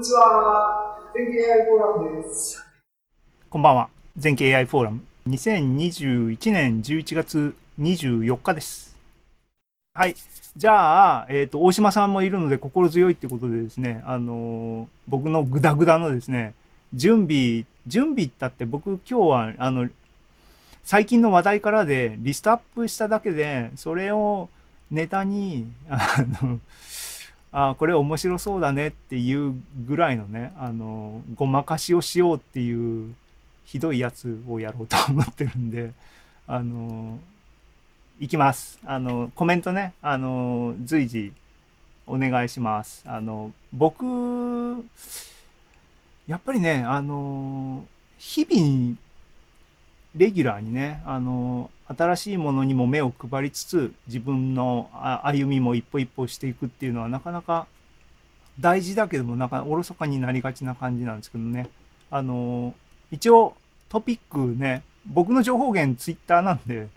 にちは。全景 AI フォーラムです。こんばんは。全景 AI フォーラム。2021年11月24日です。はい。じゃあ、えっ、ー、と、大島さんもいるので心強いってことでですね、あのー、僕のグダグダのですね、準備、準備ったって僕今日は、あの、最近の話題からでリストアップしただけで、それをネタに、あの、あこれ面白そうだねっていうぐらいのね、あの、ごまかしをしようっていうひどいやつをやろうと思ってるんで、あの、いきます。あの、コメントね、あの、随時お願いします。あの、僕、やっぱりね、あの、日々、レギュラーにね、あの、新しいものにも目を配りつつ、自分の歩みも一歩一歩していくっていうのはなかなか大事だけども、なんかおろそかになりがちな感じなんですけどね。あの、一応トピックね、僕の情報源ツイッターなんで、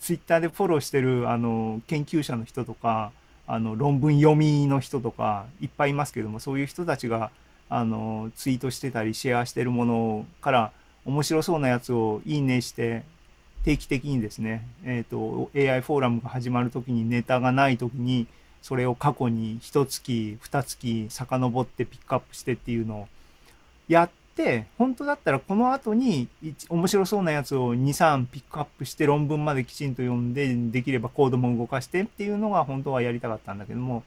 ツイッターでフォローしてるあの研究者の人とか、あの論文読みの人とかいっぱいいますけども、そういう人たちがあのツイートしてたりシェアしてるものから面白そうなやつをいいねして定期的にですね、え、ー、と、AI フォーラムが始まるときにネタがないときに、それを過去に1月、2月遡ってピックアップしてっていうのをやって、本当だったらこの後に面白そうなやつを2、3ピックアップして論文まできちんと読んで、できればコードも動かしてっていうのが本当はやりたかったんだけども、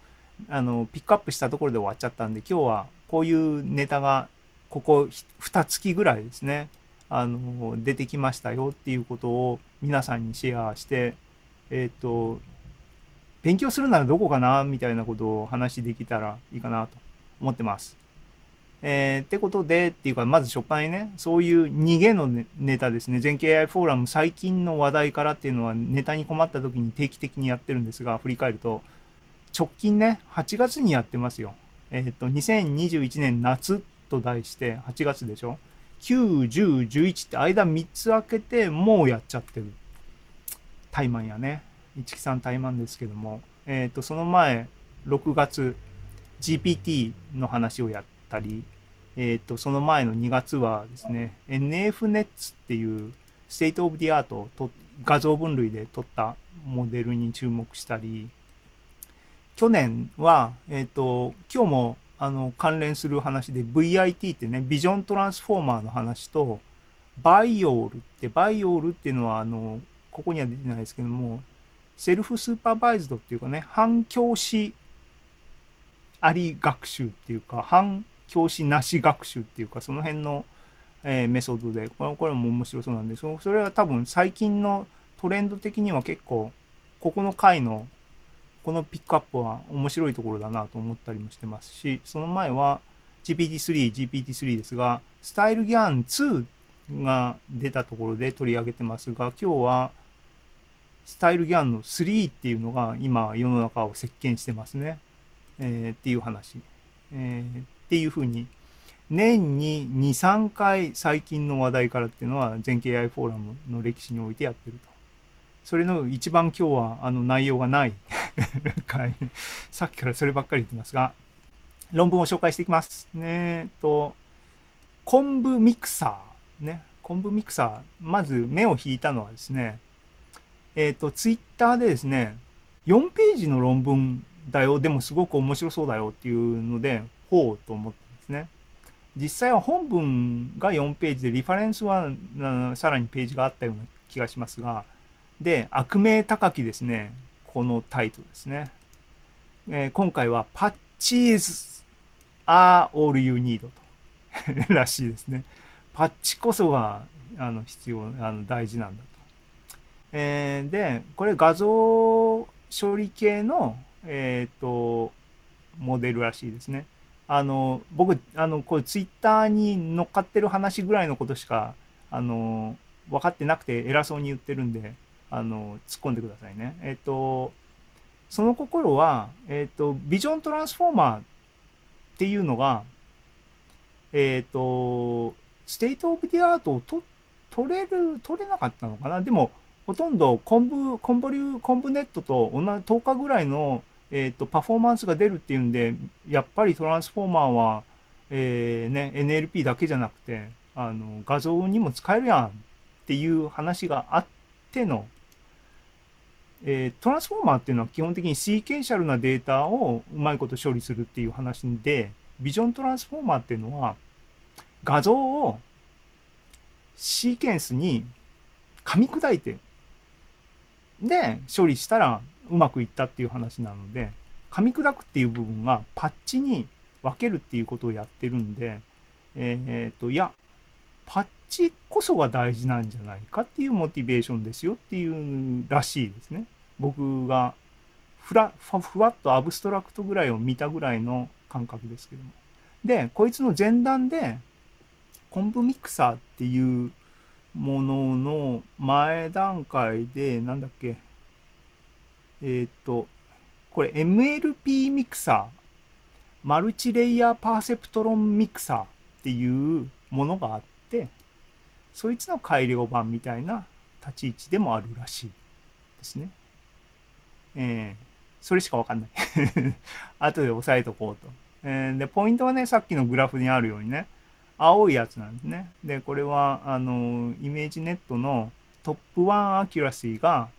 あの、ピックアップしたところで終わっちゃったんで、今日はこういうネタがここ2月ぐらいですね。あの出てきましたよっていうことを皆さんにシェアして、えっ、ー、と、勉強するならどこかなみたいなことを話できたらいいかなと思ってます。えー、ってことで、っていうか、まず初回ね、そういう逃げのネタですね。全景 AI フォーラム最近の話題からっていうのはネタに困った時に定期的にやってるんですが、振り返ると、直近ね、8月にやってますよ。えっ、ー、と、2021年夏と題して8月でしょ9、10、11って間3つ開けてもうやっちゃってる。タイマンやね。一木さんタイマンですけども。えっ、ー、と、その前、6月、GPT の話をやったり、えっ、ー、と、その前の2月はですね、NFNets っていう state of the art と画像分類で撮ったモデルに注目したり、去年は、えっ、ー、と、今日もあの、関連する話で VIT ってね、 Vision Transformer の話と、 BYOLって、 BYOL っていうのは、あの、ここには出てないですけども、 self-supervised っていうかね、反教師あり学習っていうか、反教師なし学習っていうか、その辺の、えー、メソッドで、これこれも面白そうなんで、そそれは多分最近のトレンド的には結構、ここの回のこのピックアップは面白いところだなと思ったりもしてますし、その前は GPT-3、GPT-3 ですが、スタイルギャン2が出たところで取り上げてますが、今日はスタイルギャンの3っていうのが今世の中を席巻してますね。えー、っていう話。えー、っていうふうに、年に2、3回最近の話題からっていうのは全景 AI フォーラムの歴史においてやってると。それの一番今日はあの内容がない さっきからそればっかり言ってますが、論文を紹介していきます。ねえと、昆布ミクサー。ね。昆布ミクサー。まず目を引いたのはですね、えっ、ー、と、ツイッターでですね、4ページの論文だよ。でもすごく面白そうだよっていうので、ほうと思ったんですね。実際は本文が4ページで、リファレンスはさらにページがあったような気がしますが、で、悪名高きですね、このタイトルですね。えー、今回は Patches are all you need と らしいですね。パッチこそがあの必要、あの大事なんだと。えー、で、これ画像処理系の、えっ、ー、と、モデルらしいですね。あの、僕、あの、これツイッターに乗っかってる話ぐらいのことしか、あの、分かってなくて偉そうに言ってるんで、あの、突っ込んでくださいね。えっ、と、その心は、えっ、と、 Vision Transformer っていうのが、えっ、と、 state of the art をと取れる、取れなかったのかな。でも、ほとんど conv、convolu、ConvNet と同じ等価ぐらいの、えっ、と、パフォーマンスが出るっていうんで、やっぱり Transformer は、えーね、NLP だけじゃなくて、あの、画像にも使えるやんっていう話があっての、えートランスフォーマーっていうのは基本的にシーケンシャルなデータをうまいこと処理するっていう話で、ビジョントランスフォーマーっていうのは、画像をシーケンスに噛み砕いて、で、処理したらうまくいったっていう話なので、噛み砕くっていう部分がパッチに分けるっていうことをやってるんで、えっ、と、いや、パッチこそが大事なんじゃないかっていうモチベーションですよっていうらしいですね。僕がふらふわっとアブストラクトぐらいを見たぐらいの感覚ですけども。で、こいつの前段で、コンブミクサーっていうものの前段階で、なんだっけ、えーっと、これ MLP ミクサー、 multilayer perceptron mixer っていうものがあって、そいつの改良版みたいな立ち位置でもあるらしいですね。えーそれしかわかんない。後で押さえとこうと。えーで、ポイントはね、さっきのグラフにあるようにね、青いやつなんですね。で、これは、あの、 ImageNet のtop 1 accuracy が、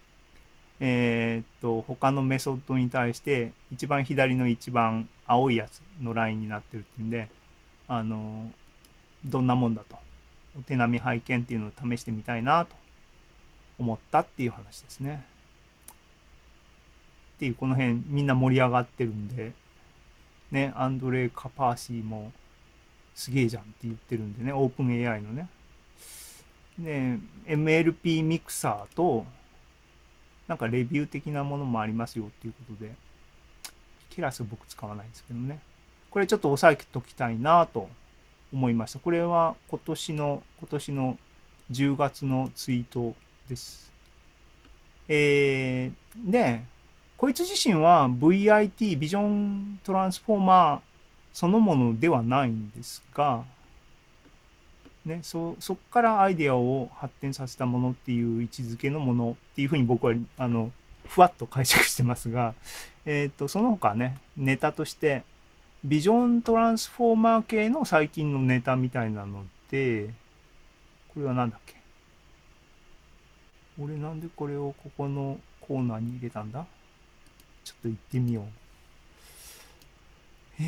えーっと、他のメソッドに対して、一番左の一番青いやつのラインになってるっていうんで、あの、どんなもんだと。お手並み拝見っていうのを試してみたいなと思ったっていう話ですね。っていう、この辺みんな盛り上がってるんで、ね、アンドレイ・カパーシーもすげえじゃんって言ってるんでね、 OpenAI のね。で、MLP ミクサーと、なんかレビュー的なものもありますよっていうことで、ケラス僕使わないんですけどね。これちょっと押さえておきたいなと思いました。これは今年の、今年の10月のツイートです。えー、で、こいつ自身は VIT、ビジョントランスフォーマーそのものではないんですが、ね、そ、そっからアイデアを発展させたものっていう位置づけのものっていうふうに僕は、あの、ふわっと解釈してますが、えっ、と、その他ね、ネタとして、ビジョントランスフォーマー系の最近のネタみたいなので、これはなんだっけ？俺なんでこれをここのコーナーに入れたんだ？ちょっと行ってみよう。え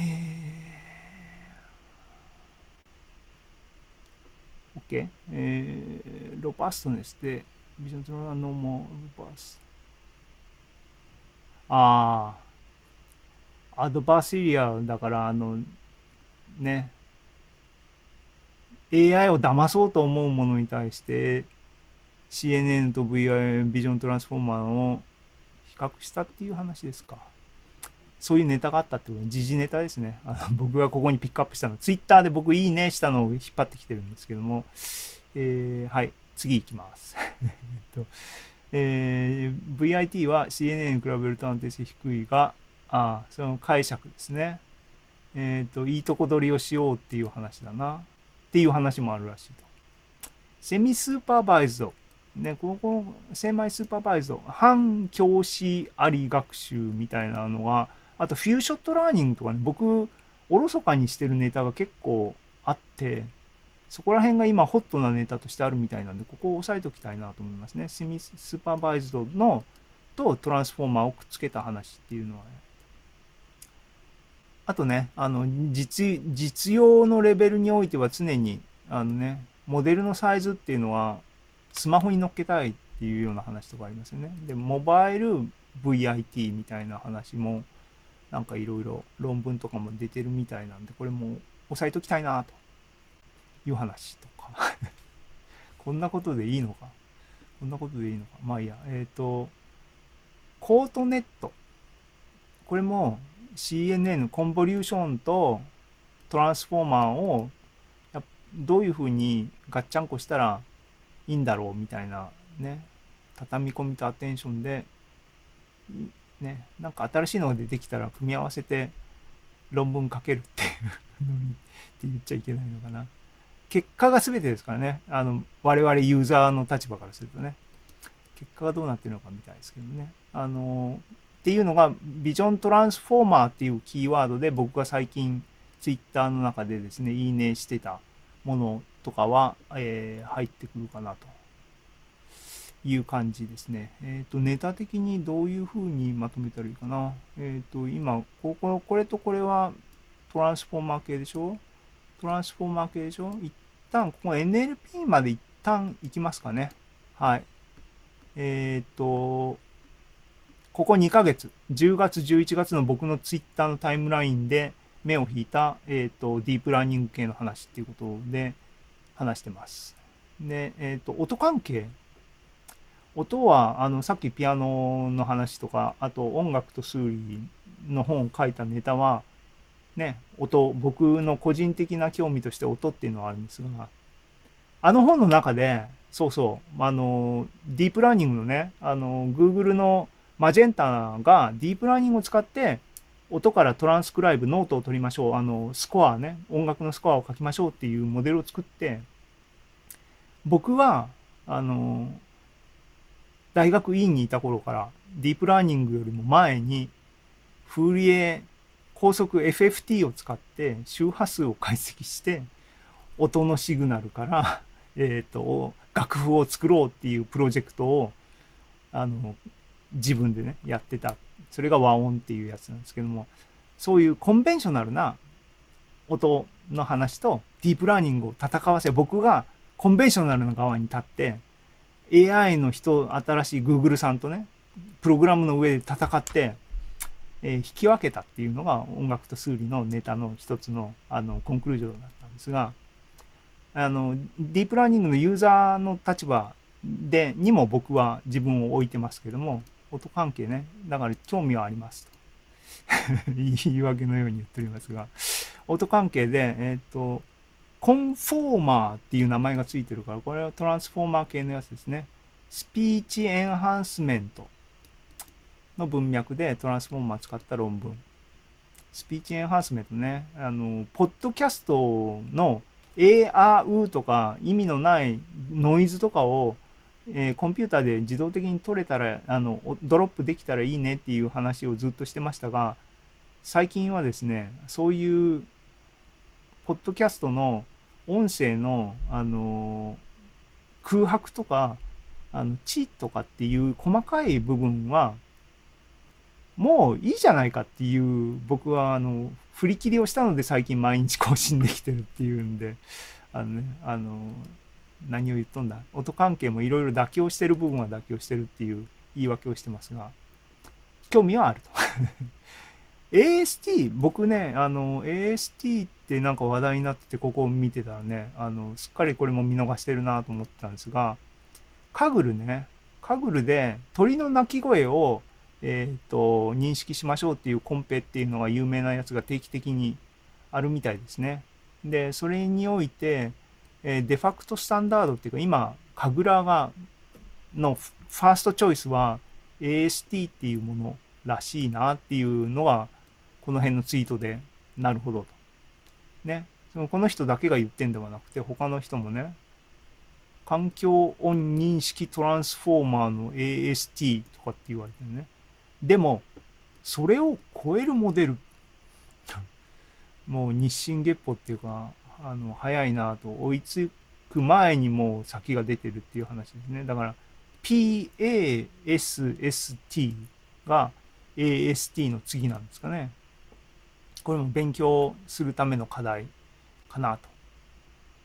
ー、OK。えー、ロパストネスで、ビジョントランスノモロパス。ああ、アドバーシリアだから、あの、ね、AI を騙そうと思うものに対して、CNN と VI ビジョントランスフォーマーを比較したっていう話ですか。そういうネタがあったってこと時事ネタですね。あの僕がここにピックアップしたの。ツイッターで僕いいねしたのを引っ張ってきてるんですけども、えーはい、次行きます。えっとえー VIT は CNN に比べると安定性低いが、あその解釈ですね。えっ、と、いいとこ取りをしようっていう話だな。っていう話もあるらしいと。セミスーパーバイズド。ね、ここ、 semi-supervised。反教師あり学習みたいなのが、あと few-shot learning とかね、僕、おろそかにしてるネタが結構あって、そこら辺が今ホットなネタとしてあるみたいなんで、ここを押さえておきたいなと思いますね。 semi-supervised のと Transformer をくっつけた話っていうのはね。あとね、あの、実、実用のレベルにおいては常に、あのね、モデルのサイズっていうのは、スマホに乗っけたいっていうような話とかありますよね。で、モバイル VIT みたいな話も、なんかいろいろ論文とかも出てるみたいなんで、これも押さえときたいなという話とか。こんなことでいいのか？こんなことでいいのか？まあいいや。えっ、と、コートネット。これも CNN コンボリューションとトランスフォーマーをどういうふうにガッチャンコしたらいいんだろうみたいなね畳み込みとアテンションでねなんか新しいのが出てきたら組み合わせて論文書けるっていうのにって言っちゃいけないのかな。結果が全てですからね。あの我々ユーザーの立場からするとね。結果がどうなってるのかみたいですけどね。あのっていうのがビジョントランスフォーマーっていうキーワードで僕が最近ツイッターの中でですね、いいねしてたものとかは、えー入ってくるかなという感じですね。えっ、と、ネタ的にどういう風にまとめたらいいかな。えっ、と、今、ここ、これとこれはトランスフォーマー系でしょ？トランスフォーマー系でしょ？一旦、ここ NLP まで一旦行きますかね。はい。えっ、と、ここ2ヶ月、10月、11月の僕のツイッターのタイムラインで目を引いた、えっ、と、ディープラーニング系の話っていうことで話してます。で、えっ、と、音関係。音は、あの、さっきピアノの話とか、あと音楽と数理の本を書いたネタは、ね、音、僕の個人的な興味として音っていうのはあるんですが、あの本の中で、そうそう、あの、ディープラーニングのね、あの、Google の Magenta がディープラーニングを使って、音からトランスクライブ、ノートを取りましょう、あの、スコアね、音楽のスコアを書きましょうっていうモデルを作って、僕は、あの、大学院にいた頃から、ディープラーニングよりも前に、フーリエ高速 FFT を使って周波数を解析して、音のシグナルから、えっ、と、楽譜を作ろうっていうプロジェクトを、あの、自分でね、やってた。それが和音っていうやつなんですけども、そういうコンベンショナルな音の話とディープラーニングを戦わせ、僕がコンベンショナルな側に立って、AI の人、新しい Google さんとね、プログラムの上で戦って、えー引き分けたっていうのが音楽と数理のネタの一つのあのコンクルージョンだったんですが、あの、ディープラーニングのユーザーの立場で、にも僕は自分を置いてますけども、音関係ね、だから興味はあります。言い訳のように言っておりますが、音関係で、えっ、と、コンフォーマーっていう名前がついてるから、これはトランスフォーマー系のやつですね。スピーチエンハンスメントの文脈でトランスフォーマー使った論文。スピーチエンハンスメントね。あの、ポッドキャストの A、あ、うとか意味のないノイズとかを、えーコンピューターで自動的に取れたら、あの、ドロップできたらいいねっていう話をずっとしてましたが、最近はですね、そういう、ポッドキャストの音声の、あの空白とか、あの、地とかっていう細かい部分は、もういいじゃないかっていう、僕は、あの、振り切りをしたので最近毎日更新できてるっていうんで、あのね、あの、何を言っとんだ？音関係もいろいろ妥協してる部分は妥協してるっていう言い訳をしてますが、興味はあると。AST、僕ね、あの、AST ってなんか話題になってて、ここを見てたらね、あの、すっかりこれも見逃してるなと思ってたんですが、カグルね、カグルで鳥の鳴き声を、えっ、と、認識しましょうっていうコンペっていうのが有名なやつが定期的にあるみたいですね。で、それにおいて、えーデファクトスタンダードっていうか、今、カグラが、のファーストチョイスは AST っていうものらしいなっていうのが、この辺のツイートで、なるほどと。ね。そのこの人だけが言ってんではなくて、他の人もね、環境音認識トランスフォーマーの AST とかって言われてるね。でも、それを超えるモデル、もう日進月歩っていうか、あの、早いなと、追いつく前にもう先が出てるっていう話ですね。だから、PASST が AST の次なんですかね。これも勉強するための課題かなと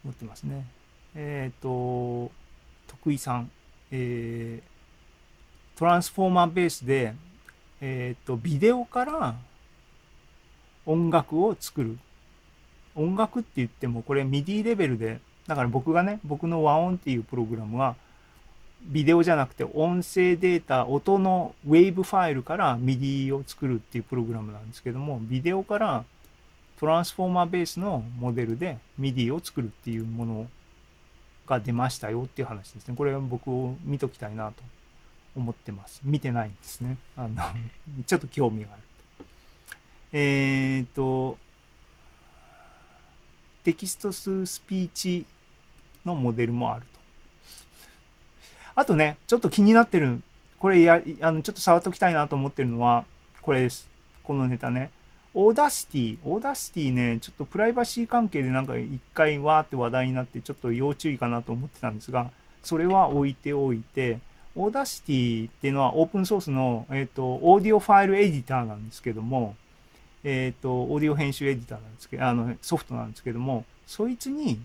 思ってますね。えっ、と、徳井さん、えートランスフォーマーベースで、えっ、と、ビデオから音楽を作る。音楽って言っても、これ MIDI レベルで、だから僕がね、僕の和音っていうプログラムは、ビデオじゃなくて音声データ、音のウェーブファイルから MIDI を作るっていうプログラムなんですけども、ビデオからトランスフォーマーベースのモデルで MIDI を作るっていうものが出ましたよっていう話ですね。これは僕を見ときたいなと思ってます。見てないんですね。あの、ちょっと興味がある。えーっと、テキストススピーチのモデルもあると。あとね、ちょっと気になってる、これや、あの、ちょっと触っときたいなと思ってるのは、これです。このネタね。 Audacity、Audacity ね、ちょっとプライバシー関係でなんか一回わーって話題になって、ちょっと要注意かなと思ってたんですが、それは置いておいて、 Audacity っていうのはオープンソースの、えっ、と、オーディオファイルエディターなんですけども、えっ、と、オーディオ編集エディターなんですけど、あの、ソフトなんですけども、そいつに、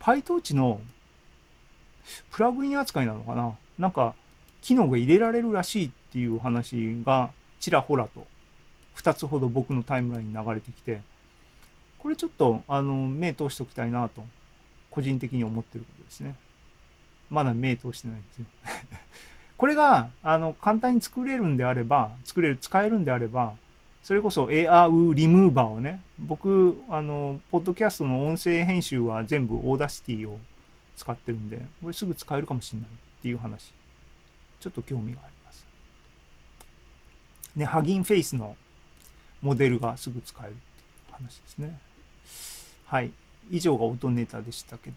PyTorch のプラグイン扱いなのかな？なんか、機能が入れられるらしいっていう話がちらほらと2つほど僕のタイムラインに流れてきて、これちょっとあの目通しておきたいなと、個人的に思ってることですね。まだ目通してないんですよ。これがあの簡単に作れるんであれば、作れる、使えるんであれば、それこそ AR リムーバーをね、僕、あの、ポッドキャストの音声編集は全部 Audacity を使ってるんで、これすぐ使えるかもしれないっていう話。ちょっと興味があります。ね、ハギンフェイスのモデルがすぐ使えるっていう話ですね。はい。以上が音ネタでしたけど